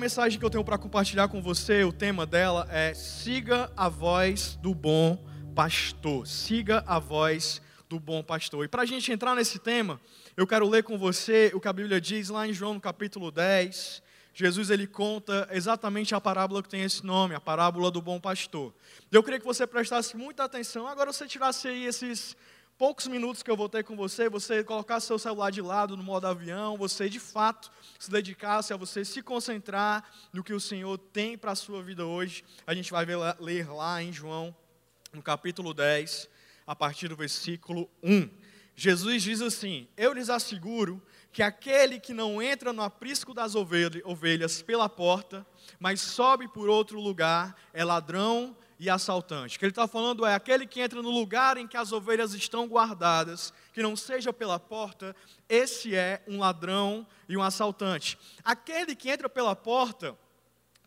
A mensagem que eu tenho para compartilhar com você, o tema dela é Siga a voz do bom pastor. Siga a voz do bom pastor. E para a gente entrar nesse tema, eu quero ler com você o que a Bíblia diz lá em João no capítulo 10. Jesus ele conta exatamente a parábola que tem esse nome, a parábola do bom pastor. Eu queria que você prestasse muita atenção. Agora você tirasse aí esses poucos minutos que eu vou ter com você, você colocar seu celular de lado no modo avião, você de fato se dedicasse a você se concentrar no que o Senhor tem para a sua vida hoje. A gente vai ver, ler lá em João, no capítulo 10, a partir do versículo 1. Jesus diz assim: Eu lhes asseguro que aquele que não entra no aprisco das ovelhas pela porta, mas sobe por outro lugar, é ladrão e assaltante. O que ele está falando é aquele que entra no lugar em que as ovelhas estão guardadas, que não seja pela porta, esse é um ladrão e um assaltante. Aquele que entra pela porta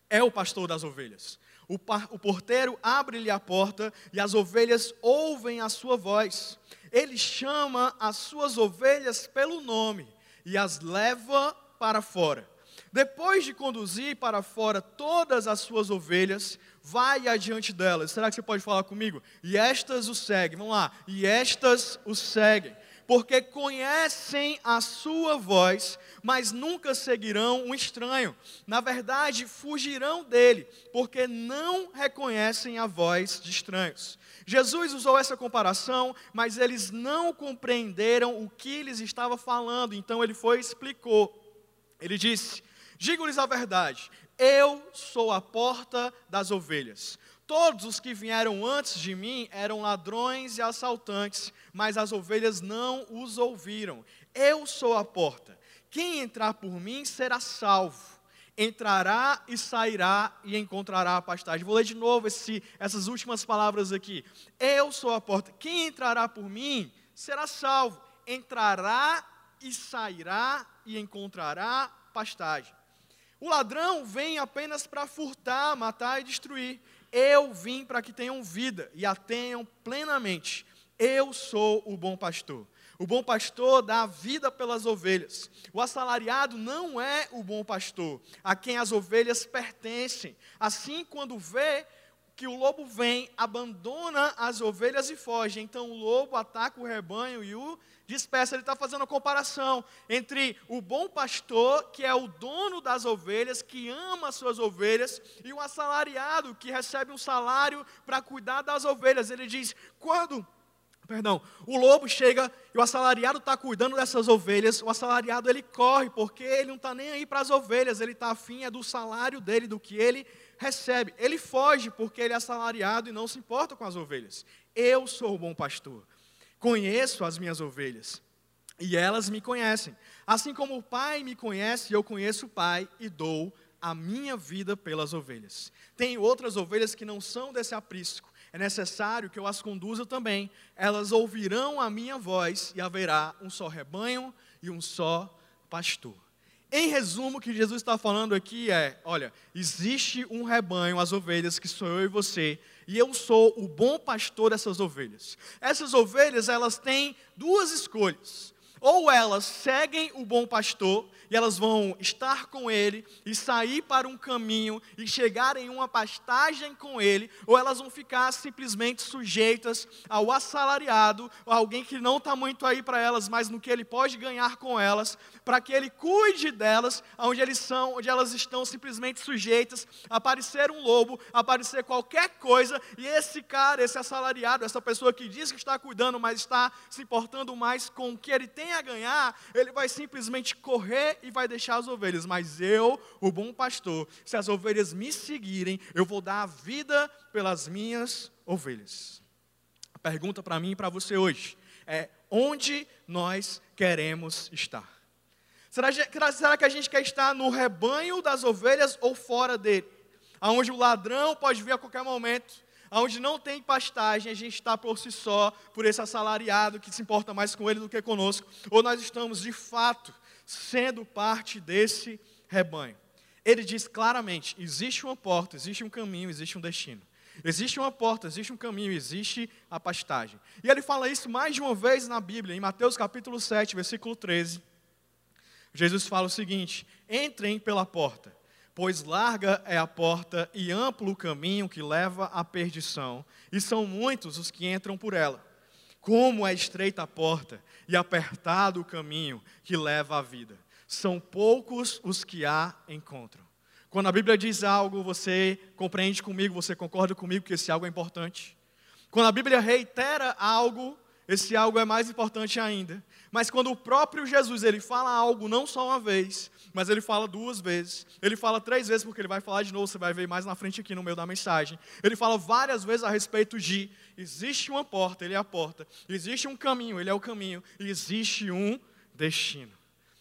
é o pastor das ovelhas. O, o porteiro abre-lhe a porta e as ovelhas ouvem a sua voz. Ele chama as suas ovelhas pelo nome e as leva para fora. Depois de conduzir para fora todas as suas ovelhas, vai adiante delas. Será que você pode falar comigo? E estas o seguem. Vamos lá. E estas o seguem. Porque conhecem a sua voz, mas nunca seguirão um estranho. Na verdade, fugirão dele, porque não reconhecem a voz de estranhos. Jesus usou essa comparação, mas eles não compreenderam o que lhes estava falando, então ele foi e explicou. Ele disse: Digo-lhes a verdade, eu sou a porta das ovelhas. Todos os que vieram antes de mim eram ladrões e assaltantes, mas as ovelhas não os ouviram. Eu sou a porta. Quem entrar por mim será salvo. Entrará e sairá e encontrará a pastagem. Vou ler de novo esse, essas últimas palavras aqui. Eu sou a porta. Quem entrará por mim será salvo. Entrará e sairá e encontrará pastagem. O ladrão vem apenas para furtar, matar e destruir. Eu vim para que tenham vida e a tenham plenamente. Eu sou o bom pastor. O bom pastor dá vida pelas ovelhas. O assalariado não é o bom pastor, a quem as ovelhas pertencem. Assim, quando vê que o lobo vem, abandona as ovelhas e foge. Então o lobo ataca o rebanho e o dispersa. Ele está fazendo a comparação entre o bom pastor, que é o dono das ovelhas, que ama as suas ovelhas, e o assalariado, que recebe um salário para cuidar das ovelhas. Ele diz: quando perdão, o lobo chega e o assalariado está cuidando dessas ovelhas, o assalariado ele corre, porque ele não está nem aí para as ovelhas, ele está afim é do salário dele, do que ele recebe. Ele foge porque ele é assalariado e não se importa com as ovelhas. Eu sou o bom pastor. Conheço as minhas ovelhas e elas me conhecem. Assim como o Pai me conhece, eu conheço o Pai e dou a minha vida pelas ovelhas. Tem outras ovelhas que não são desse aprisco. É necessário que eu as conduza também. Elas ouvirão a minha voz e haverá um só rebanho e um só pastor. Em resumo, o que Jesus está falando aqui é: olha, existe um rebanho, as ovelhas, que sou eu e você, e eu sou o bom pastor dessas ovelhas. Essas ovelhas, elas têm duas escolhas. Ou elas seguem o bom pastor e elas vão estar com ele e sair para um caminho e chegar em uma pastagem com ele, ou elas vão ficar simplesmente sujeitas ao assalariado, ou alguém que não está muito aí para elas, mas no que ele pode ganhar com elas, para que ele cuide delas, onde eles são, onde elas estão simplesmente sujeitas a aparecer um lobo, a aparecer qualquer coisa, e esse cara, esse assalariado, essa pessoa que diz que está cuidando, mas está se importando mais com o que ele tem a ganhar, ele vai simplesmente correr e vai deixar as ovelhas. Mas eu, o bom pastor, se as ovelhas me seguirem, eu vou dar a vida pelas minhas ovelhas. A pergunta para mim e para você hoje é: onde nós queremos estar? Será, será que a gente quer estar no rebanho das ovelhas ou fora dele? Aonde o ladrão pode vir a qualquer momento, onde não tem pastagem, a gente está por si só, por esse assalariado que se importa mais com ele do que conosco, ou nós estamos de fato sendo parte desse rebanho. Ele diz claramente: existe uma porta, existe um caminho, existe um destino. Existe uma porta, existe um caminho, existe a pastagem. E ele fala isso mais de uma vez na Bíblia, em Mateus capítulo 7, versículo 13. Jesus fala o seguinte: entrem pela porta Pois larga é a porta e amplo o caminho que leva à perdição, e são muitos os que entram por ela. Como é estreita a porta e apertado o caminho que leva à vida. São poucos os que a encontram. Quando a Bíblia diz algo, você compreende comigo, você concorda comigo que esse algo é importante. Quando a Bíblia reitera algo, esse algo é mais importante ainda. Mas quando o próprio Jesus ele fala algo não só uma vez, mas ele fala duas vezes, ele fala três vezes porque ele vai falar de novo, você vai ver mais na frente aqui no meio da mensagem. Ele fala várias vezes a respeito de existe uma porta, ele é a porta, existe um caminho, ele é o caminho, existe um destino.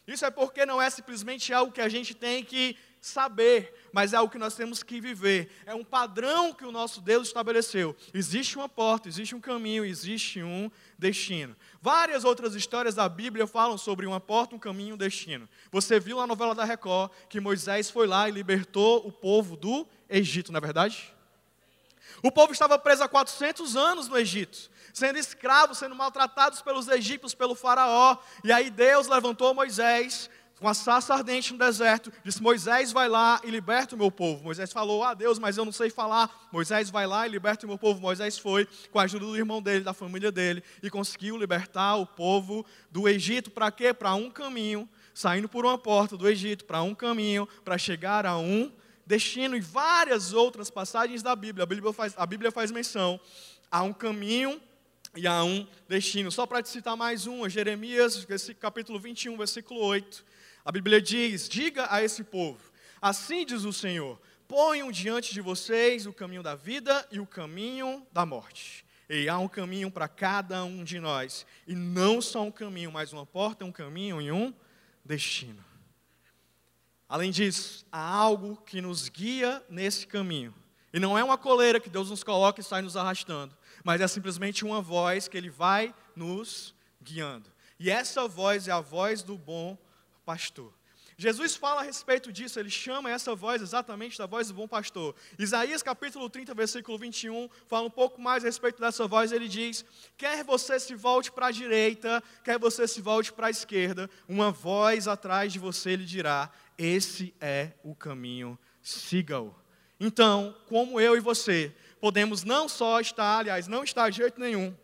Isso é porque não é simplesmente algo que a gente tem que saber, mas é algo que nós temos que viver. É um padrão que o nosso Deus estabeleceu. Existe uma porta, existe um caminho, existe um destino. Várias outras histórias da Bíblia falam sobre uma porta, um caminho, um destino. Você viu na novela da Record que Moisés foi lá e libertou o povo do Egito, não é verdade? O povo estava preso há 400 anos no Egito, sendo escravos, sendo maltratados pelos egípcios, pelo faraó. E aí Deus levantou Moisés com a sarça ardente no deserto, disse: Moisés, vai lá e liberta o meu povo. Moisés falou: Ah, Deus, mas eu não sei falar. Moisés, vai lá e liberta o meu povo. Moisés foi, com a ajuda do irmão dele, da família dele, e conseguiu libertar o povo do Egito. Para quê? Para um caminho, saindo por uma porta do Egito, para um caminho, para chegar a um destino. E várias outras passagens da Bíblia, a Bíblia faz, a Bíblia faz menção a um caminho e a um destino. Só para te citar mais uma, Jeremias, capítulo 21, versículo 8. A Bíblia diz: Diga a esse povo, assim diz o Senhor: ponham diante de vocês o caminho da vida e o caminho da morte. E há um caminho para cada um de nós, e não só um caminho, mas uma porta, um caminho e um destino. Além disso, há algo que nos guia nesse caminho. E não é uma coleira que Deus nos coloca e sai nos arrastando, mas é simplesmente uma voz que Ele vai nos guiando. E essa voz é a voz do bom pastor. Jesus fala a respeito disso, ele chama essa voz exatamente da voz do bom pastor. Isaías capítulo 30, versículo 21, fala um pouco mais a respeito dessa voz, ele diz: Quer você se volte para a direita, quer você se volte para a esquerda, uma voz atrás de você lhe dirá: Esse é o caminho, siga-o. Então, como eu e você, podemos não só estar, aliás, não estar de jeito nenhum,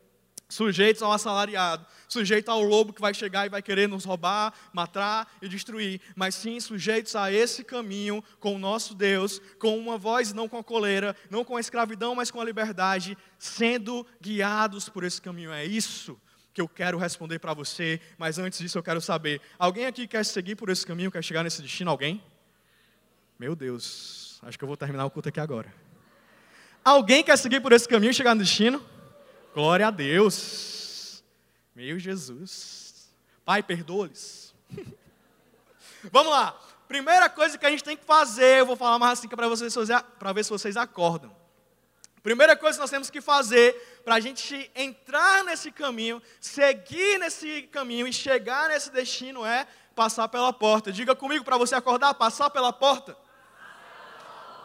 sujeitos ao assalariado, sujeitos ao lobo que vai chegar e vai querer nos roubar, matar e destruir, mas sim sujeitos a esse caminho com o nosso Deus, com uma voz, não com a coleira, não com a escravidão, mas com a liberdade, sendo guiados por esse caminho. É isso que eu quero responder para você, mas antes disso eu quero saber: alguém aqui quer seguir por esse caminho, quer chegar nesse destino? Alguém? Meu Deus, acho que eu vou terminar o culto aqui agora. Alguém quer seguir por esse caminho e chegar no destino? Glória a Deus. Meu Jesus. Pai, perdoa-lhes. Vamos lá. Primeira coisa que a gente tem que fazer, eu vou falar mais assim para vocês para ver se vocês acordam. Primeira coisa que nós temos que fazer para a gente entrar nesse caminho, seguir nesse caminho e chegar nesse destino é passar pela porta. Diga comigo para você acordar, passar pela porta.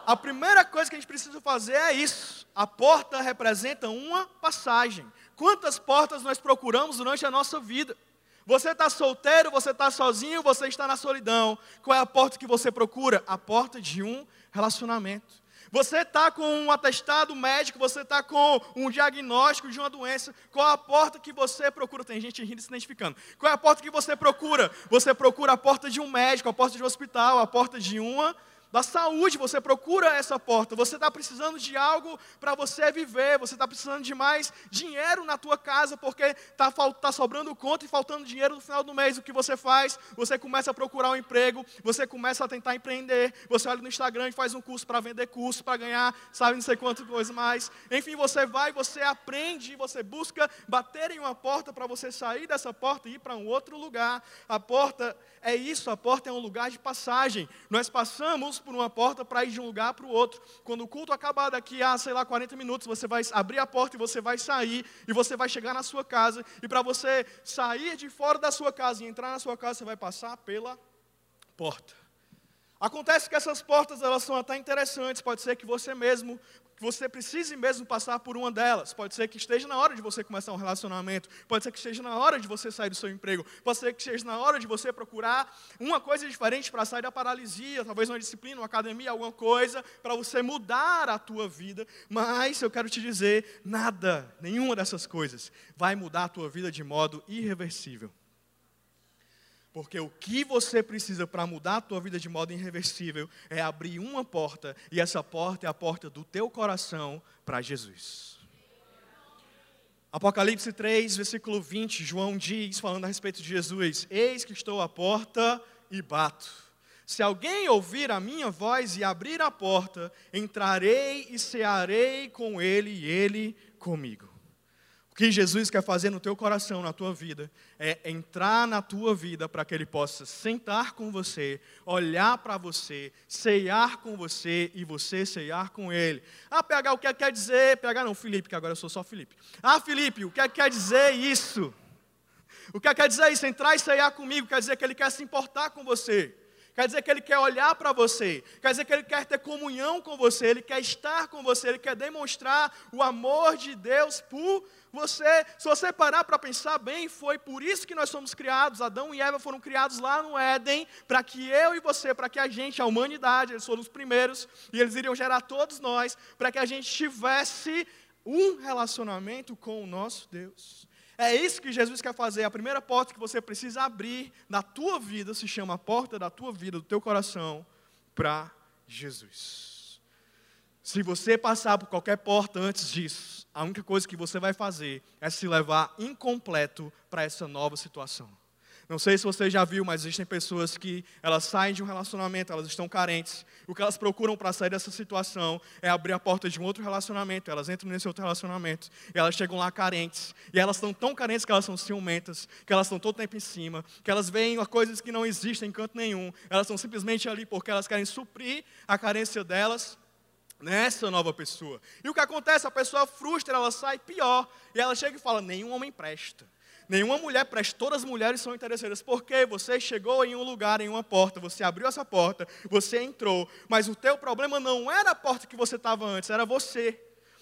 A primeira coisa que a gente precisa fazer é isso. A porta representa uma passagem. Quantas portas nós procuramos durante a nossa vida? Você está solteiro, você está sozinho, você está na solidão. Qual é a porta que você procura? A porta de um relacionamento. Você está com um atestado médico, você está com um diagnóstico de uma doença. Qual a porta que você procura? Tem gente rindo se identificando. Qual é a porta que você procura? Você procura a porta de um médico, a porta de um hospital, a porta de uma da saúde, você procura essa porta. Você está precisando de algo para você viver. Você está precisando de mais dinheiro na tua casa porque está tá sobrando conta e faltando dinheiro no final do mês. O que você faz? Você começa a procurar um emprego. Você começa a tentar empreender. Você olha no Instagram e faz um curso para vender curso, para ganhar, sabe, não sei quanto coisa mais. Enfim, você vai, você aprende, você busca bater em uma porta para você sair dessa porta e ir para um outro lugar. A porta é isso, a porta é um lugar de passagem. Nós passamos por uma porta para ir de um lugar para o outro. Quando o culto acabar daqui a, sei lá, 40 minutos, você vai abrir a porta e você vai sair e você vai chegar na sua casa. E para você sair de fora da sua casa e entrar na sua casa, você vai passar pela porta. Acontece que essas portas elas são até interessantes, pode ser que você mesmo, que você precise mesmo passar por uma delas, pode ser que esteja na hora de você começar um relacionamento, pode ser que esteja na hora de você sair do seu emprego, pode ser que esteja na hora de você procurar uma coisa diferente para sair da paralisia, talvez uma disciplina, uma academia, alguma coisa, para você mudar a tua vida, mas eu quero te dizer, nada, nenhuma dessas coisas vai mudar a tua vida de modo irreversível. Porque o que você precisa para mudar a tua vida de modo irreversível é abrir uma porta, e essa porta é a porta do teu coração para Jesus. Apocalipse 3, versículo 20, João diz, falando a respeito de Jesus: Eis que estou à porta e bato. Se alguém ouvir a minha voz e abrir a porta, entrarei e cearei com ele e ele comigo. O que Jesus quer fazer no teu coração, na tua vida, é entrar na tua vida para que Ele possa sentar com você, olhar para você, ceiar com você e você ceiar com Ele. Ah, PH, o que é quer dizer? PH não, Felipe, que agora eu sou só Felipe. Ah, Felipe, o que é quer dizer isso? O que é quer dizer isso? Entrar e ceiar comigo quer dizer que Ele quer se importar com você. Quer dizer que Ele quer olhar para você, quer dizer que Ele quer ter comunhão com você, Ele quer estar com você, Ele quer demonstrar o amor de Deus por você. Se você parar para pensar bem, foi por isso que nós somos criados. Adão e Eva foram criados lá no Éden, para que eu e você, para que a gente, a humanidade, eles foram os primeiros, e eles iriam gerar todos nós, para que a gente tivesse um relacionamento com o nosso Deus. É isso que Jesus quer fazer. A primeira porta que você precisa abrir na tua vida se chama a porta da tua vida, do teu coração, para Jesus. Se você passar por qualquer porta antes disso, a única coisa que você vai fazer é se levar incompleto para essa nova situação. Não sei se você já viu, mas existem pessoas que elas saem de um relacionamento, elas estão carentes. O que elas procuram para sair dessa situação é abrir a porta de um outro relacionamento. Elas entram nesse outro relacionamento e elas chegam lá carentes. E elas estão tão carentes que elas são ciumentas, que elas estão todo tempo em cima, que elas veem coisas que não existem em canto nenhum. Elas estão simplesmente ali porque elas querem suprir a carência delas nessa nova pessoa. E o que acontece? A pessoa frustra, ela sai pior. E ela chega e fala: nenhum homem presta. Nenhuma mulher presta, todas as mulheres são interesseiras. Porque você chegou em um lugar, em uma porta, você abriu essa porta, você entrou, mas o teu problema não era a porta que você estava antes, era você.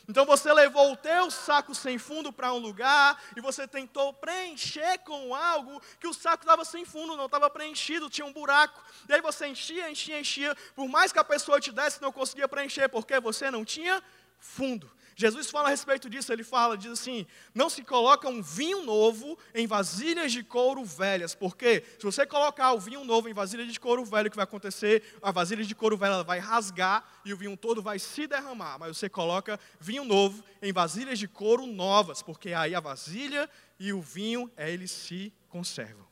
Então você levou o teu saco sem fundo para um lugar e você tentou preencher com algo que o saco estava sem fundo, não estava preenchido, tinha um buraco. E aí você enchia, enchia, enchia. Por mais que a pessoa te desse, não conseguia preencher, porque você não tinha fundo. Jesus fala a respeito disso, ele fala, diz assim: não se coloca um vinho novo em vasilhas de couro velhas, porque se você colocar o vinho novo em vasilha de couro velho, o que vai acontecer? A vasilha de couro velho vai rasgar e o vinho todo vai se derramar. Mas você coloca vinho novo em vasilhas de couro novas, porque aí a vasilha e o vinho, eles se conservam.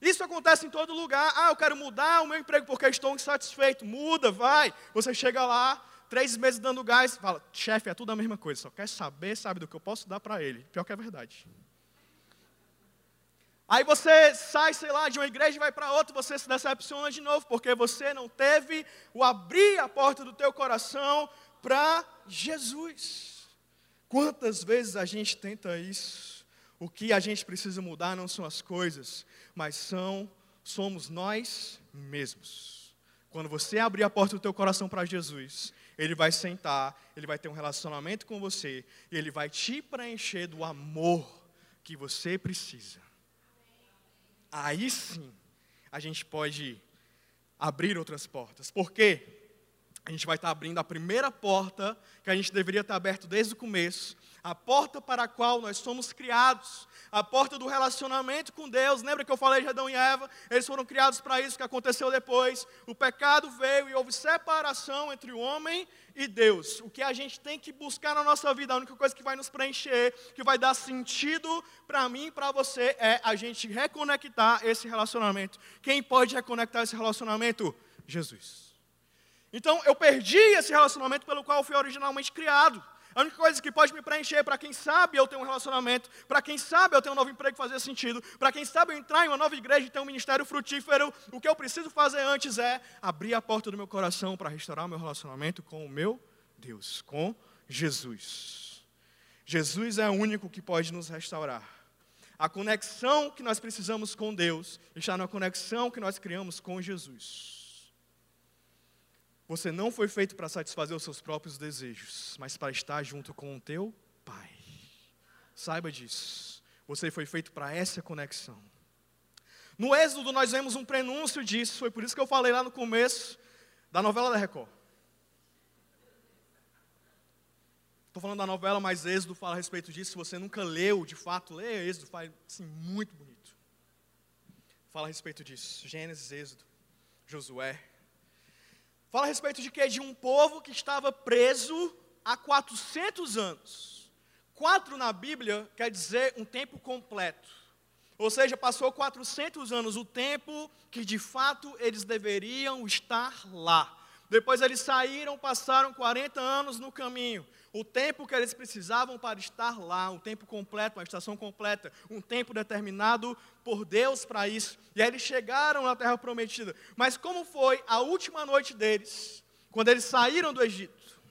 Isso acontece em todo lugar. Ah, eu quero mudar o meu emprego porque estou insatisfeito. Muda, vai. Você chega lá, três meses dando gás, fala, chefe, é tudo a mesma coisa, só quer saber, sabe, do que eu posso dar para ele. Pior que é verdade. Aí você sai, sei lá, de uma igreja e vai para outra, você se decepciona de novo, porque você não teve o abrir a porta do teu coração para Jesus. Quantas vezes a gente tenta isso? O que a gente precisa mudar não são as coisas, mas são somos nós mesmos. Quando você abrir a porta do teu coração para Jesus, ele vai sentar, ele vai ter um relacionamento com você, e ele vai te preencher do amor que você precisa. Aí sim, a gente pode abrir outras portas. Por quê? A gente vai estar abrindo a primeira porta que a gente deveria estar aberto desde o começo, a porta para a qual nós somos criados, a porta do relacionamento com Deus. Lembra que eu falei de Adão e Eva? Eles foram criados para isso, que aconteceu depois. O pecado veio e houve separação entre o homem e Deus. O que a gente tem que buscar na nossa vida, a única coisa que vai nos preencher, que vai dar sentido para mim e para você, é a gente reconectar esse relacionamento. Quem pode reconectar esse relacionamento? Jesus. Então, eu perdi esse relacionamento pelo qual eu fui originalmente criado. A única coisa que pode me preencher, para quem sabe eu ter um relacionamento, para quem sabe eu ter um novo emprego fazer sentido, para quem sabe eu entrar em uma nova igreja e ter um ministério frutífero, o que eu preciso fazer antes é abrir a porta do meu coração para restaurar o meu relacionamento com o meu Deus, com Jesus. Jesus é o único que pode nos restaurar. A conexão que nós precisamos com Deus está na conexão que nós criamos com Jesus. Você não foi feito para satisfazer os seus próprios desejos, mas para estar junto com o teu Pai. Saiba disso. Você foi feito para essa conexão. No Êxodo, nós vemos um prenúncio disso, foi por isso que eu falei lá no começo da novela da Record. Estou falando da novela, mas Êxodo fala a respeito disso. Se você nunca leu, de fato, lê Êxodo, faz assim, muito bonito. Fala a respeito disso. Gênesis, Êxodo, Josué. Fala a respeito de que? De um povo que estava preso há 400 anos. Quatro na Bíblia quer dizer um tempo completo. Ou seja, passou 400 anos, o tempo que de fato eles deveriam estar lá. Depois eles saíram, passaram 40 anos no caminho. O tempo que eles precisavam para estar lá, um tempo completo, uma estação completa, um tempo determinado por Deus para isso. E aí eles chegaram na terra prometida. Mas como foi a última noite deles, quando eles saíram do Egito?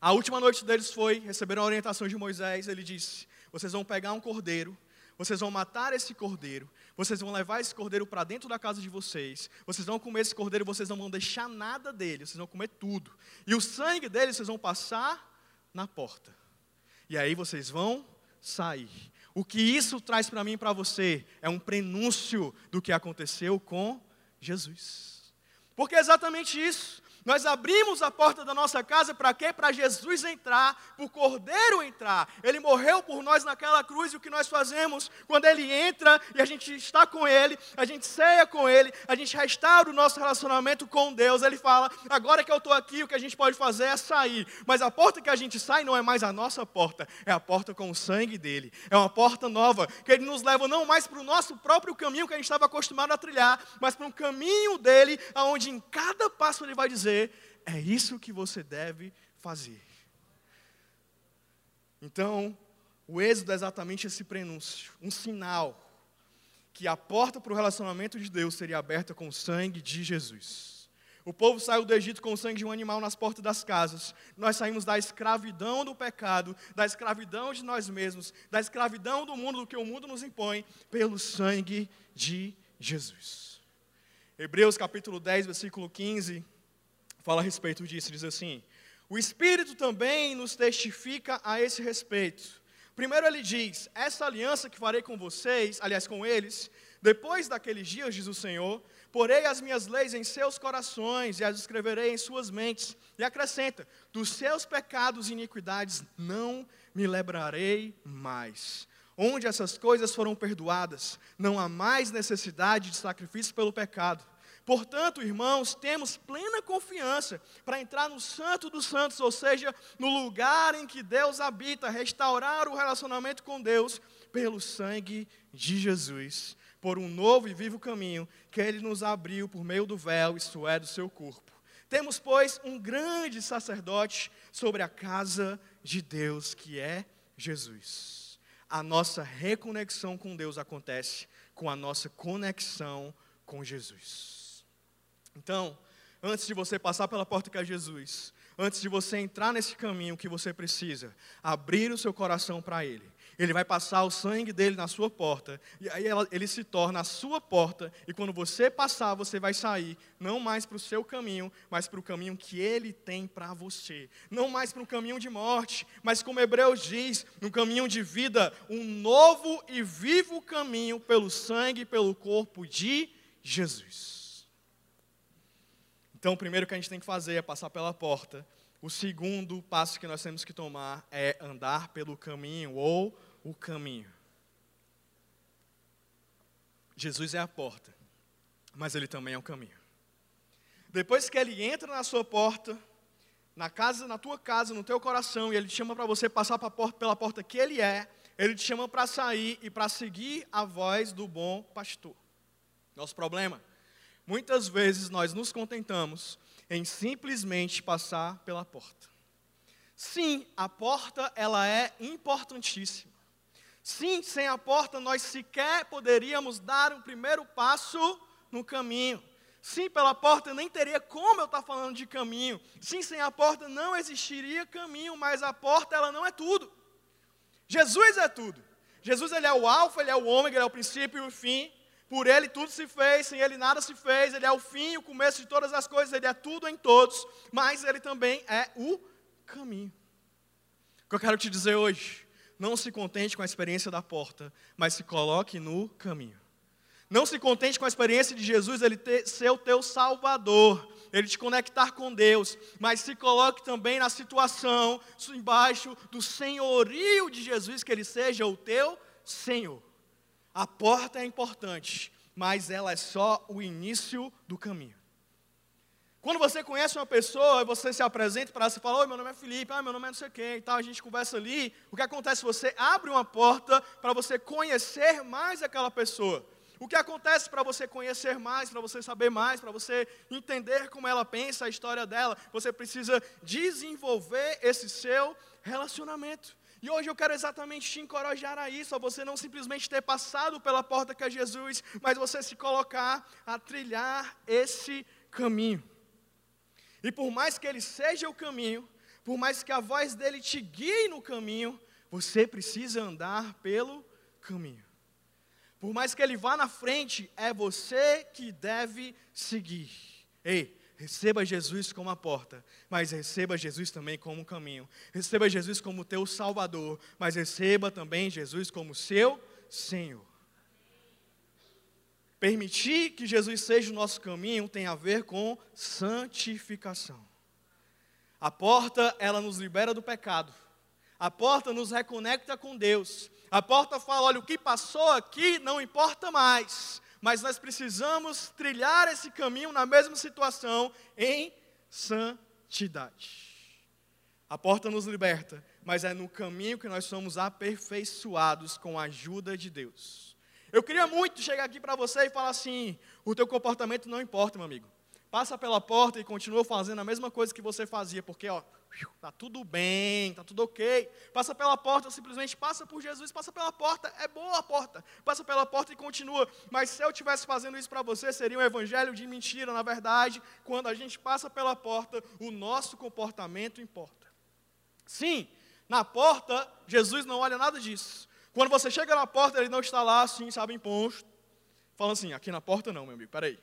A última noite deles foi, receberam a orientação de Moisés, ele disse: "Vocês vão pegar um cordeiro, vocês vão matar esse cordeiro, vocês vão levar esse cordeiro para dentro da casa de vocês. Vocês vão comer esse cordeiro, vocês não vão deixar nada dele, vocês vão comer tudo. E o sangue dele vocês vão passar na porta. E aí vocês vão sair. O que isso traz para mim e para você é um prenúncio do que aconteceu com Jesus. Porque é exatamente isso. Nós abrimos a porta da nossa casa para quê? Para Jesus entrar, para o Cordeiro entrar. Ele morreu por nós naquela cruz e o que nós fazemos quando ele entra e a gente está com ele, a gente ceia com ele, a gente restaura o nosso relacionamento com Deus. Ele fala: agora que eu estou aqui, o que a gente pode fazer é sair. Mas a porta que a gente sai não é mais a nossa porta, é a porta com o sangue dele. É uma porta nova que ele nos leva não mais para o nosso próprio caminho que a gente estava acostumado a trilhar, mas para um caminho dele, aonde em cada passo ele vai dizer é isso que você deve fazer. Então, o êxodo é exatamente esse prenúncio, um sinal que a porta para o relacionamento de Deus seria aberta com o sangue de Jesus. O povo saiu do Egito com o sangue de um animal nas portas das casas. Nós saímos da escravidão do pecado, da escravidão de nós mesmos, da escravidão do mundo, do que o mundo nos impõe, pelo sangue de Jesus. Hebreus capítulo 10, versículo 15 fala a respeito disso, diz assim: O Espírito também nos testifica a esse respeito. Primeiro ele diz: Essa aliança que farei com vocês, aliás, com eles, depois daqueles dias, diz o Senhor, porei as minhas leis em seus corações e as escreverei em suas mentes. E acrescenta: Dos seus pecados e iniquidades não me lembrarei mais. Onde essas coisas foram perdoadas, não há mais necessidade de sacrifício pelo pecado. Portanto, irmãos, temos plena confiança para entrar no Santo dos Santos, ou seja, no lugar em que Deus habita, restaurar o relacionamento com Deus pelo sangue de Jesus, por um novo e vivo caminho que Ele nos abriu por meio do véu, isto é, do seu corpo. Temos, pois, um grande sacerdote sobre a casa de Deus, que é Jesus. A nossa reconexão com Deus acontece com a nossa conexão com Jesus. Então, antes de você passar pela porta que é Jesus, antes de você entrar nesse caminho que você precisa, abrir o seu coração para Ele. Ele vai passar o sangue dele na sua porta, e aí ele se torna a sua porta, e quando você passar, você vai sair, não mais para o seu caminho, mas para o caminho que ele tem para você. Não mais para um caminho de morte, mas como Hebreus diz, um caminho de vida, um novo e vivo caminho pelo sangue e pelo corpo de Jesus. Então, o primeiro que a gente tem que fazer é passar pela porta. O segundo passo que nós temos que tomar é andar pelo caminho ou o caminho. Jesus é a porta, mas ele também é o caminho. Depois que ele entra na sua porta, na casa, na tua casa, no teu coração, e ele te chama para você passar pela porta que ele é, ele te chama para sair e para seguir a voz do bom pastor. Nosso problema Muitas vezes nós nos contentamos em simplesmente passar pela porta. Sim, a porta ela é importantíssima. Sim, sem a porta nós sequer poderíamos dar um primeiro passo no caminho. Sim, pela porta nem teria como eu estar falando de caminho. Sim, sem a porta não existiria caminho, mas a porta ela não é tudo. Jesus é tudo. Jesus ele é o alfa, ele é o ômega, ele é o princípio e o fim. Por ele tudo se fez, sem ele nada se fez. Ele é o fim, o começo de todas as coisas, ele é tudo em todos, mas ele também é o caminho. O que eu quero te dizer hoje, não se contente com a experiência da porta, mas se coloque no caminho. Não se contente com a experiência de Jesus, ele ter, ser o teu salvador, ele te conectar com Deus, mas se coloque também na situação, embaixo do senhorio de Jesus, que ele seja o teu Senhor. A porta é importante, mas ela é só o início do caminho. Quando você conhece uma pessoa você se apresenta para ela, você fala, oi, meu nome é Felipe, ah, meu nome é não sei quem e tal, a gente conversa ali, o que acontece? Você abre uma porta para você conhecer mais aquela pessoa. O que acontece para você conhecer mais, para você saber mais, para você entender como ela pensa, a história dela, você precisa desenvolver esse seu relacionamento. E hoje eu quero exatamente te encorajar a isso, a você não simplesmente ter passado pela porta que é Jesus, mas você se colocar a trilhar esse caminho. E por mais que ele seja o caminho, por mais que a voz dele te guie no caminho, você precisa andar pelo caminho. Por mais que ele vá na frente, é você que deve seguir. Ei, receba Jesus como a porta, mas receba Jesus também como um caminho. Receba Jesus como teu Salvador, mas receba também Jesus como seu Senhor. Permitir que Jesus seja o nosso caminho tem a ver com santificação. A porta, ela nos libera do pecado. A porta nos reconecta com Deus. A porta fala: olha, o que passou aqui não importa mais, mas nós precisamos trilhar esse caminho na mesma situação em santidade. A porta nos liberta, mas é no caminho que nós somos aperfeiçoados com a ajuda de Deus. Eu queria muito chegar aqui para você e falar assim: o teu comportamento não importa, meu amigo. Passa pela porta e continua fazendo a mesma coisa que você fazia, porque ó, Está tudo bem, está tudo ok. Passa pela porta, simplesmente passa por Jesus, passa pela porta, é boa a porta. Passa pela porta e continua. Mas se eu estivesse fazendo isso para você, seria um evangelho de mentira. Na verdade, quando a gente passa pela porta, o nosso comportamento importa. Sim, na porta, Jesus não olha nada disso. Quando você chega na porta, ele não está lá assim, sabe, imposto. Fala assim, aqui na porta não, meu amigo, peraí.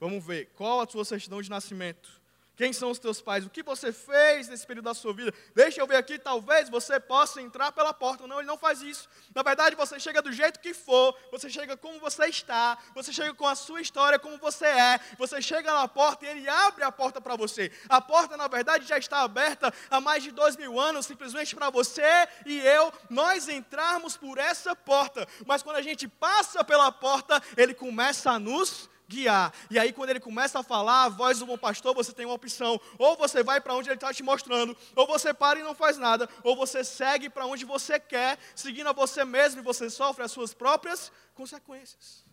Vamos ver, qual a sua certidão de nascimento? Quem são os teus pais? O que você fez nesse período da sua vida? Deixa eu ver aqui, talvez você possa entrar pela porta. Não, ele não faz isso. Na verdade, você chega do jeito que for, você chega como você está, você chega com a sua história como você é, você chega na porta e ele abre a porta para você. A porta, na verdade, já está aberta há mais de dois mil anos, simplesmente para você e eu, nós entrarmos por essa porta. Mas quando a gente passa pela porta, ele começa a nos guiar. E aí, quando ele começa a falar, a voz do bom pastor, você tem uma opção. Ou você vai para onde ele está te mostrando, ou você para e não faz nada, ou você segue para onde você quer, seguindo a você mesmo, e você sofre as suas próprias consequências.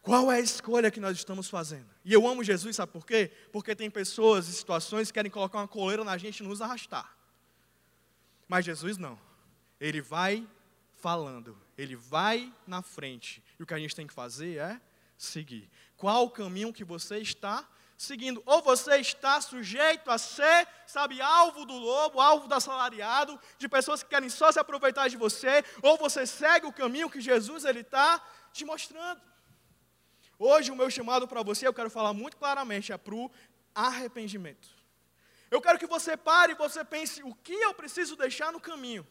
Qual é a escolha que nós estamos fazendo? E eu amo Jesus, sabe por quê? Porque tem pessoas e situações que querem colocar uma coleira na gente e nos arrastar. Mas Jesus não. Ele vai falando, ele vai na frente. E o que a gente tem que fazer é seguir. Qual o caminho que você está seguindo? Ou você está sujeito a ser, sabe, alvo do lobo, alvo do assalariado, de pessoas que querem só se aproveitar de você, ou você segue o caminho que Jesus ele está te mostrando. Hoje o meu chamado para você, eu quero falar muito claramente, é para o arrependimento. Eu quero que você pare e você pense o que eu preciso deixar no caminho.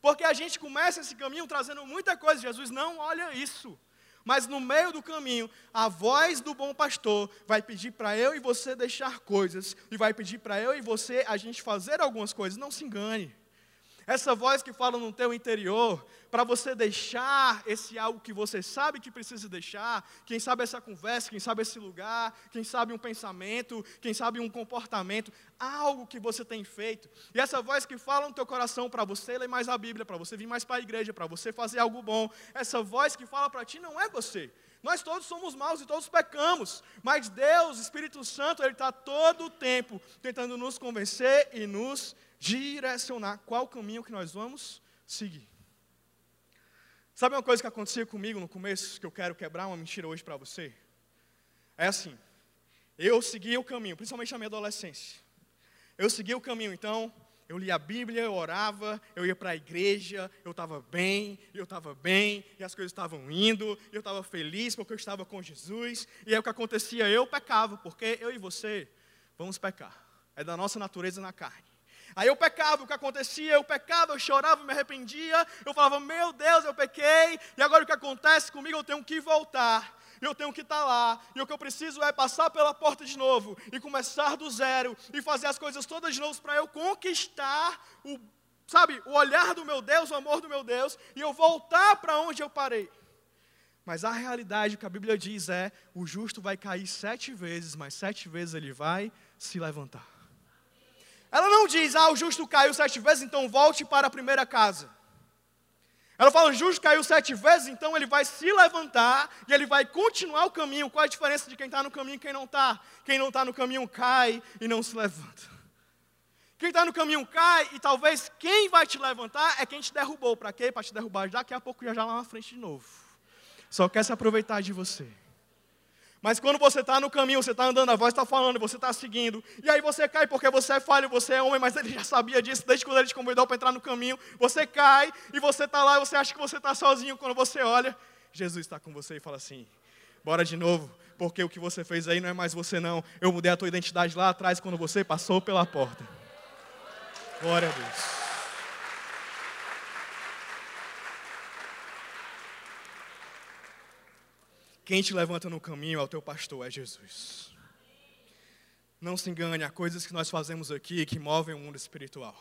Porque a gente começa esse caminho trazendo muita coisa. Jesus não olha isso. Mas no meio do caminho, a voz do bom pastor vai pedir para eu e você deixar coisas, e vai pedir para eu e você a gente fazer algumas coisas. Não se engane. Essa voz que fala no teu interior, para você deixar esse algo que você sabe que precisa deixar, quem sabe essa conversa, quem sabe esse lugar, quem sabe um pensamento, quem sabe um comportamento, algo que você tem feito. E essa voz que fala no teu coração para você ler mais a Bíblia, para você vir mais para a igreja, para você fazer algo bom, essa voz que fala para ti não é você. Nós todos somos maus e todos pecamos, mas Deus, Espírito Santo, Ele está todo o tempo tentando nos convencer e nos direcionar qual caminho que nós vamos seguir. Sabe uma coisa que acontecia comigo no começo, que eu quero quebrar uma mentira hoje para você? É assim, eu seguia o caminho, principalmente na minha adolescência. Eu seguia o caminho, então, eu lia a Bíblia, eu orava, eu ia para a igreja, eu estava bem, eu estava bem, e as coisas estavam indo, eu estava feliz porque eu estava com Jesus. E aí o que acontecia? Eu pecava, porque eu e você vamos pecar. É da nossa natureza na carne. Aí eu pecava, o que acontecia? Eu pecava, eu chorava, me arrependia, eu falava, meu Deus, eu pequei, e agora o que acontece comigo? Eu tenho que voltar eu tenho que estar lá, e o que eu preciso é passar pela porta de novo, e começar do zero, e fazer as coisas todas de novo para eu conquistar o, sabe, o olhar do meu Deus, o amor do meu Deus, e eu voltar para onde eu parei. Mas a realidade que a Bíblia diz é: o justo vai cair sete vezes, mas sete vezes ele vai se levantar. Não diz, ah, o justo caiu sete vezes, então volte para a primeira casa. Ela fala: o justo caiu sete vezes, então ele vai se levantar e ele vai continuar o caminho. Qual a diferença de quem está no caminho e quem não está? Quem não está no caminho cai e não se levanta. Quem está no caminho cai e talvez quem vai te levantar é quem te derrubou. Para quê? Para te derrubar daqui a pouco já já lá na frente de novo. Só quer se aproveitar de você. Mas quando você está no caminho, você está andando, a voz está falando, você está seguindo, e aí você cai porque você é falho, você é homem, mas ele já sabia disso desde quando ele te convidou para entrar no caminho. Você cai e você está lá e você acha que você está sozinho. Quando você olha, Jesus está com você e fala assim: bora de novo, porque o que você fez aí não é mais você, não. Eu mudei a tua identidade lá atrás quando você passou pela porta. Glória a Deus. Quem te levanta no caminho é o teu pastor, é Jesus. Não se engane, há coisas que nós fazemos aqui que movem o mundo espiritual.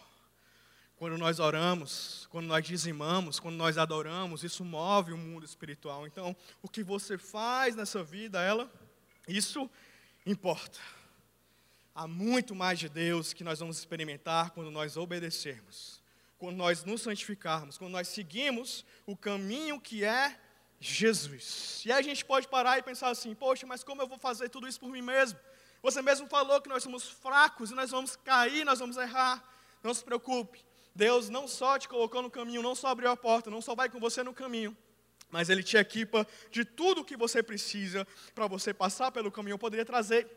Quando nós oramos, quando nós dizimamos, quando nós adoramos, isso move o mundo espiritual. Então, o que você faz nessa vida, ela, isso importa. Há muito mais de Deus que nós vamos experimentar quando nós obedecermos, quando nós nos santificarmos, quando nós seguimos o caminho que é Jesus. E aí a gente pode parar e pensar assim: poxa, mas como eu vou fazer tudo isso por mim mesmo? Você mesmo falou que nós somos fracos e nós vamos cair, nós vamos errar. Não se preocupe. Deus não só te colocou no caminho, não só abriu a porta, não só vai com você no caminho, mas Ele te equipa de tudo o que você precisa para você passar pelo caminho. Eu poderia trazer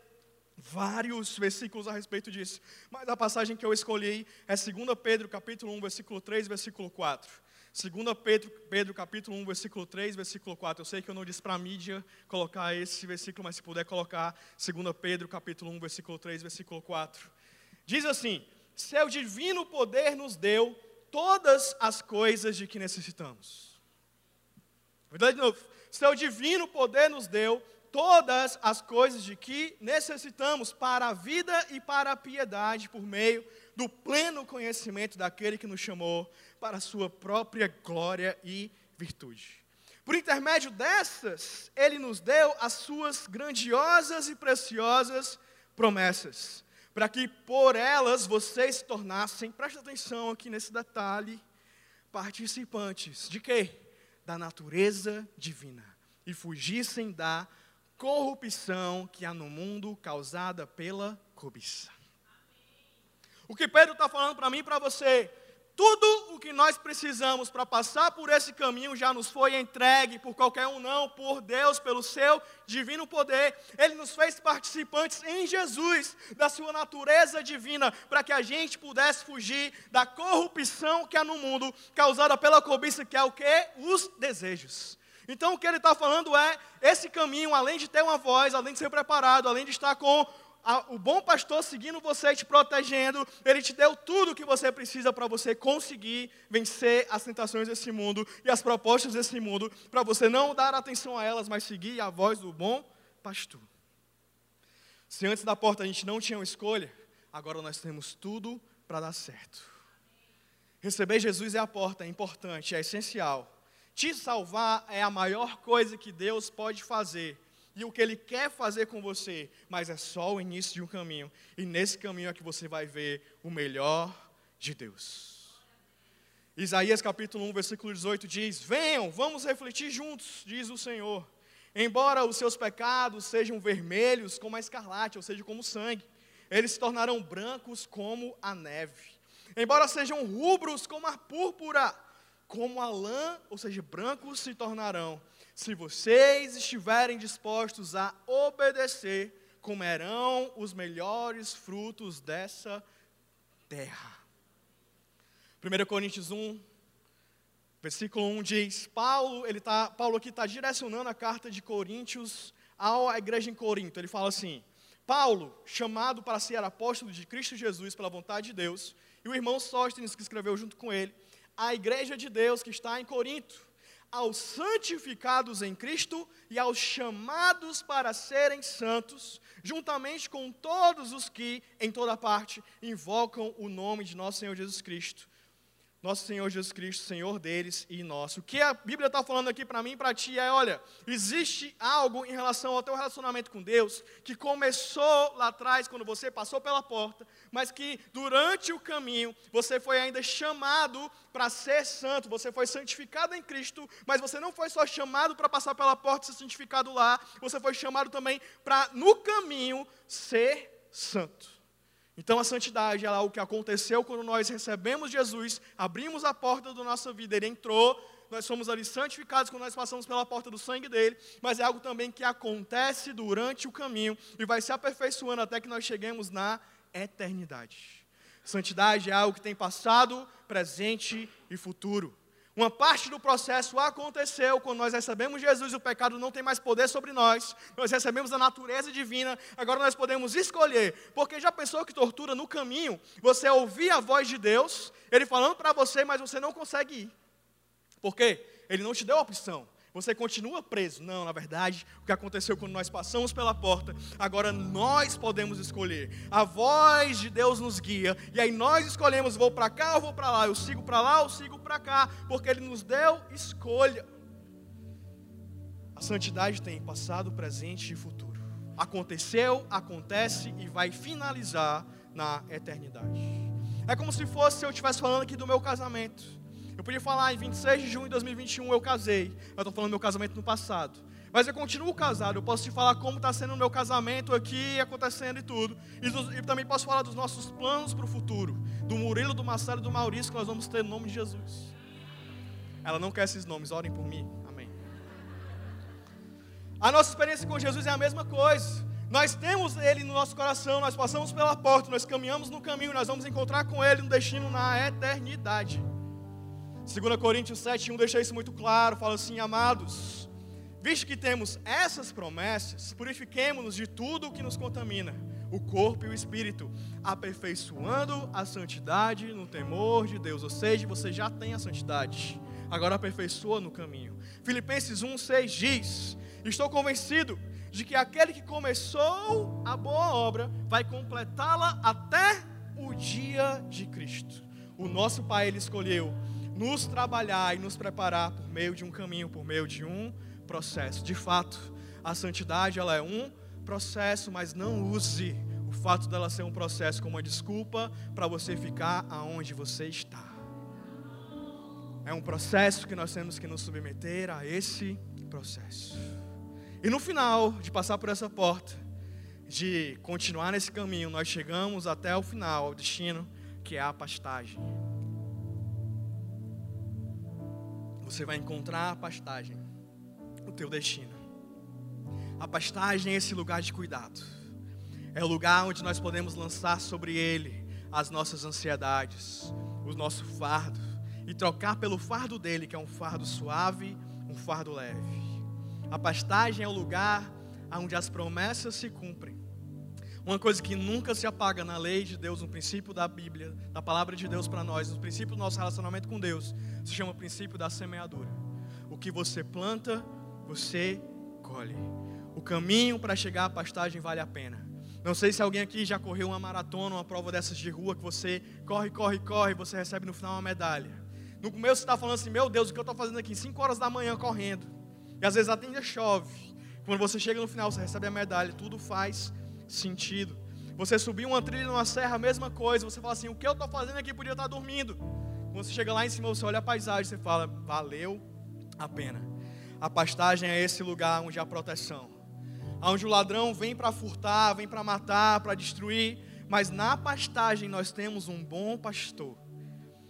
vários versículos a respeito disso, mas a passagem que eu escolhi é 2 Pedro, capítulo 1, versículo 3, versículo 4. 2 Pedro, Pedro, capítulo 1, versículo 3, versículo 4. Eu sei que eu não disse para a mídia colocar esse versículo, mas se puder colocar 2 Pedro, capítulo 1, versículo 3, versículo 4. Diz assim: Seu divino poder nos deu todas as coisas de que necessitamos. Dar de novo. Seu divino poder nos deu todas as coisas de que necessitamos para a vida e para a piedade por meio do pleno conhecimento daquele que nos chamou para a sua própria glória e virtude. Por intermédio dessas, ele nos deu as suas grandiosas e preciosas promessas, para que por elas vocês se tornassem, preste atenção aqui nesse detalhe, participantes de quê? Da natureza divina e fugissem da corrupção que há no mundo causada pela cobiça. O que Pedro está falando para mim e para você tudo o que nós precisamos para passar por esse caminho já nos foi entregue por qualquer um, não, por Deus, pelo seu divino poder. Ele nos fez participantes em Jesus, da sua natureza divina, para que a gente pudesse fugir da corrupção que há no mundo, causada pela cobiça, que é o que? Os desejos. Então o que ele está falando é: esse caminho, além de ter uma voz, além de ser preparado, além de estar com o bom pastor seguindo você te protegendo, ele te deu tudo o que você precisa para você conseguir vencer as tentações desse mundo e as propostas desse mundo, para você não dar atenção a elas, mas seguir a voz do bom pastor. Se antes da porta a gente não tinha uma escolha, agora nós temos tudo para dar certo. Receber Jesus é a porta, é importante, é essencial. Te salvar é a maior coisa que Deus pode fazer e o que Ele quer fazer com você, mas é só o início de um caminho, e nesse caminho é que você vai ver o melhor de Deus. Isaías capítulo 1, versículo 18 diz: Venham, vamos refletir juntos, diz o Senhor. Embora os seus pecados sejam vermelhos como a escarlate, ou seja, como sangue, eles se tornarão brancos como a neve. Embora sejam rubros como a púrpura, como a lã, ou seja, brancos se tornarão se vocês estiverem dispostos a obedecer, comerão os melhores frutos dessa terra. 1 Coríntios 1, versículo 1 diz: Paulo, ele tá, Paulo aqui está direcionando a carta de Coríntios à igreja em Corinto. Ele fala assim: Paulo, chamado para ser apóstolo de Cristo Jesus pela vontade de Deus, e o irmão Sóstenes, que escreveu junto com ele, a igreja de Deus que está em Corinto, aos santificados em Cristo e aos chamados para serem santos, juntamente com todos os que, em toda parte, invocam o nome de nosso Senhor Jesus Cristo nosso Senhor Jesus Cristo, Senhor deles e nosso. O que a Bíblia está falando aqui para mim e para ti é: olha, existe algo em relação ao teu relacionamento com Deus que começou lá atrás, quando você passou pela porta, mas que durante o caminho você foi ainda chamado para ser santo, você foi santificado em Cristo, mas você não foi só chamado para passar pela porta e ser santificado lá, você foi chamado também para, no caminho, ser santo. Então a santidade é algo que aconteceu quando nós recebemos Jesus, abrimos a porta da nossa vida, ele entrou, nós somos ali santificados quando nós passamos pela porta do sangue dele, mas é algo também que acontece durante o caminho e vai se aperfeiçoando até que nós cheguemos na eternidade. Santidade é algo que tem passado, presente e futuro. Uma parte do processo aconteceu quando nós recebemos Jesus, o pecado não tem mais poder sobre nós, nós recebemos a natureza divina, agora nós podemos escolher, porque já pensou que tortura no caminho, você ouvir a voz de Deus, Ele falando para você, mas você não consegue ir. Por quê? Ele não te deu a opção você continua preso. Não, na verdade, o que aconteceu quando nós passamos pela porta, agora nós podemos escolher. A voz de Deus nos guia, e aí nós escolhemos: vou para cá ou vou para lá, eu sigo para lá ou sigo para cá, porque Ele nos deu escolha. A santidade tem passado, presente e futuro. Aconteceu, acontece e vai finalizar na eternidade. É como se fosse eu estivesse falando aqui do meu casamento. Eu podia falar em 26 de junho de 2021 eu casei. Eu estou falando do meu casamento no passado. Mas eu continuo casado. Eu posso te falar como está sendo o meu casamento aqui, acontecendo e tudo. E, e também posso falar dos nossos planos para o futuro. Do Murilo, do Marcelo e do Maurício que nós vamos ter no nome de Jesus. Ela não quer esses nomes, orem por mim. Amém. A nossa experiência com Jesus é a mesma coisa. Nós temos Ele no nosso coração, nós passamos pela porta, nós caminhamos no caminho, nós vamos encontrar com Ele no destino na eternidade. 2 Coríntios 7, 1 deixa isso muito claro, fala assim, amados, visto que temos essas promessas, purifiquemos-nos de tudo o que nos contamina, o corpo e o espírito, aperfeiçoando a santidade no temor de Deus, ou seja, você já tem a santidade, agora aperfeiçoa no caminho. Filipenses 1, 6 diz, estou convencido de que aquele que começou a boa obra vai completá-la até o dia de Cristo. O nosso Pai, Ele escolheu nos trabalhar e nos preparar por meio de um caminho, por meio de um processo. De fato, a santidade ela é um processo, mas não use o fato dela ser um processo como uma desculpa para você ficar aonde você está. É um processo que nós temos que nos submeter a esse processo. E no final de passar por essa porta, de continuar nesse caminho, nós chegamos até o final, ao destino, que é a pastagem. Você vai encontrar a pastagem, o teu destino. A pastagem é esse lugar de cuidado. É o lugar onde nós podemos lançar sobre ele as nossas ansiedades, o nosso fardo e trocar pelo fardo dele, que é um fardo suave, um fardo leve. A pastagem é o lugar onde as promessas se cumprem uma coisa que nunca se apaga na lei de Deus, no princípio da Bíblia, da palavra de Deus para nós, no princípio do nosso relacionamento com Deus, se chama princípio da semeadura. O que você planta, você colhe. O caminho para chegar à pastagem vale a pena. Não sei se alguém aqui já correu uma maratona, uma prova dessas de rua, que você corre, corre, corre, você recebe no final uma medalha. No começo você está falando assim, meu Deus, o que eu estou fazendo aqui? 5 horas da manhã correndo. E às vezes até ainda chove. Quando você chega no final, você recebe a medalha, tudo faz sentido. Você subir uma trilha numa serra, a mesma coisa. Você fala assim: o que eu estou fazendo aqui podia estar dormindo. Quando você chega lá em cima, você olha a paisagem, você fala: valeu a pena. A pastagem é esse lugar onde há proteção, onde o ladrão vem para furtar, vem para matar, para destruir. Mas na pastagem nós temos um bom pastor.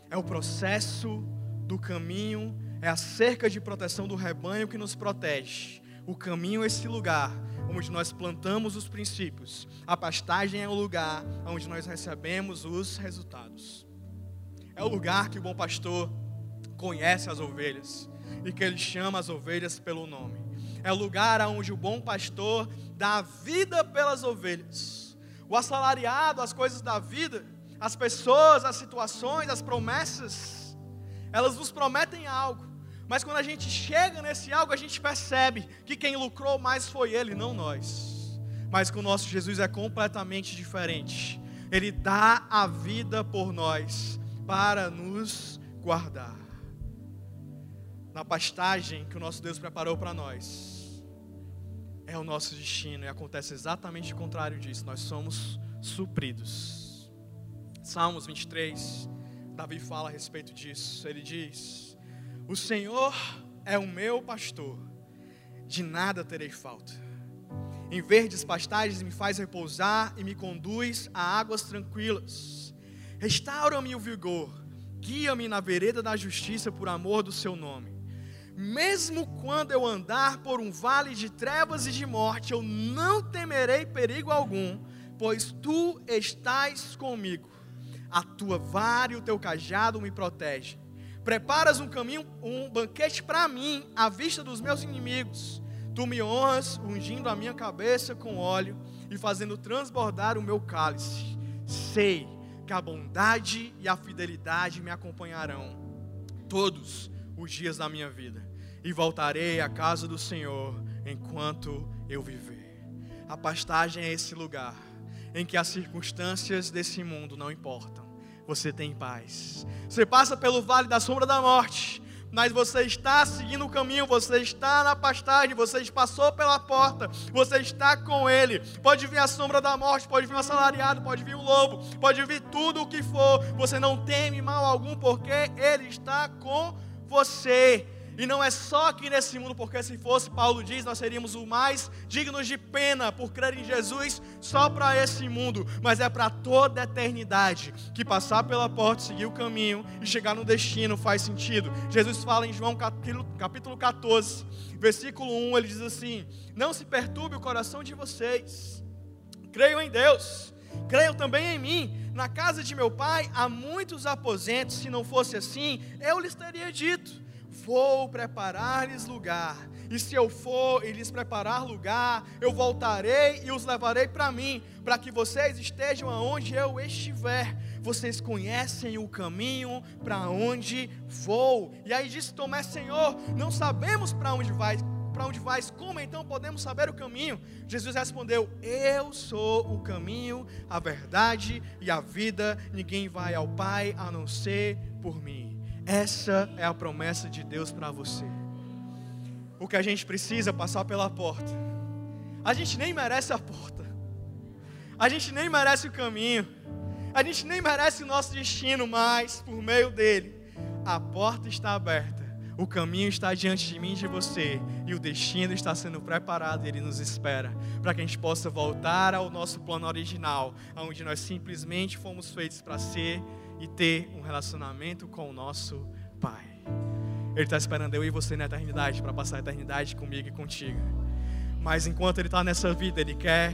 É o processo do caminho, é a cerca de proteção do rebanho que nos protege. O caminho é esse lugar onde nós plantamos os princípios. A pastagem é o lugar onde nós recebemos os resultados. É o lugar que o bom pastor conhece as ovelhas e que ele chama as ovelhas pelo nome. É o lugar onde o bom pastor dá vida pelas ovelhas. O assalariado, as coisas da vida, as pessoas, as situações, as promessas, elas nos prometem algo. Mas quando a gente chega nesse algo, a gente percebe que quem lucrou mais foi ele, não nós. Mas com o nosso Jesus é completamente diferente. Ele dá a vida por nós para nos guardar. Na pastagem que o nosso Deus preparou para nós, é o nosso destino e acontece exatamente o contrário disso. Nós somos supridos. Salmos 23, Davi fala a respeito disso. Ele diz: O Senhor é o meu pastor, de nada terei falta. Em verdes pastagens me faz repousar e me conduz a águas tranquilas Restaura-me o vigor, guia-me na vereda da justiça por amor do seu nome. Mesmo quando eu andar por um vale de trevas e de morte, eu não temerei perigo algum, pois tu estás comigo. A tua vara e o teu cajado me protegem. Preparas um caminho, um banquete para mim, à vista dos meus inimigos. Tu me honras, ungindo a minha cabeça com óleo e fazendo transbordar o meu cálice. Sei que a bondade e a fidelidade me acompanharão todos os dias da minha vida, e voltarei à casa do Senhor enquanto eu viver. A pastagem é esse lugar em que as circunstâncias desse mundo não importam. Você tem paz. Você passa pelo vale da sombra da morte, mas você está seguindo o caminho, você está na pastagem, você passou pela porta, você está com Ele. Pode vir a sombra da morte, pode vir um assalariado, pode vir um lobo, pode vir tudo o que for, você não teme mal algum, porque Ele está com você. E não é só aqui nesse mundo, porque se fosse, Paulo diz, nós seríamos o mais dignos de pena por crer em Jesus só para esse mundo, mas é para toda a eternidade que passar pela porta, seguir o caminho e chegar no destino faz sentido. Jesus fala em João capítulo 14, versículo 1, ele diz assim: Não se perturbe o coração de vocês, creiam em Deus, creiam também em mim. Na casa de meu pai há muitos aposentos, se não fosse assim, eu lhes teria dito Vou preparar-lhes lugar, e se eu for e lhes preparar lugar, eu voltarei e os levarei para mim, para que vocês estejam aonde eu estiver. Vocês conhecem o caminho para onde vou. E aí disse Tomé: Senhor, não sabemos para onde vai, para onde vais, como então podemos saber o caminho? Jesus respondeu: Eu sou o caminho, a verdade e a vida. Ninguém vai ao Pai a não ser por mim. Essa é a promessa de Deus para você. O que a gente precisa é passar pela porta. A gente nem merece a porta. A gente nem merece o caminho. A gente nem merece o nosso destino, mas por meio dele, a porta está aberta. O caminho está diante de mim e de você, e o destino está sendo preparado, e ele nos espera, para que a gente possa voltar ao nosso plano original, onde nós simplesmente fomos feitos para ser e ter um relacionamento com o nosso Pai. Ele está esperando eu e você na eternidade para passar a eternidade comigo e contigo. Mas enquanto Ele está nessa vida, Ele quer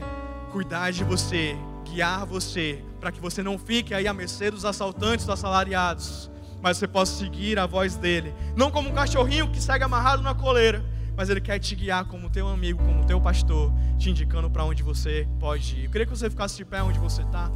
cuidar de você, guiar você, para que você não fique aí à mercê dos assaltantes, dos assalariados, mas você possa seguir a voz dele, não como um cachorrinho que segue amarrado na coleira, mas ele quer te guiar como teu amigo, como teu pastor, te indicando para onde você pode ir. Eu queria que você ficasse de pé onde você está.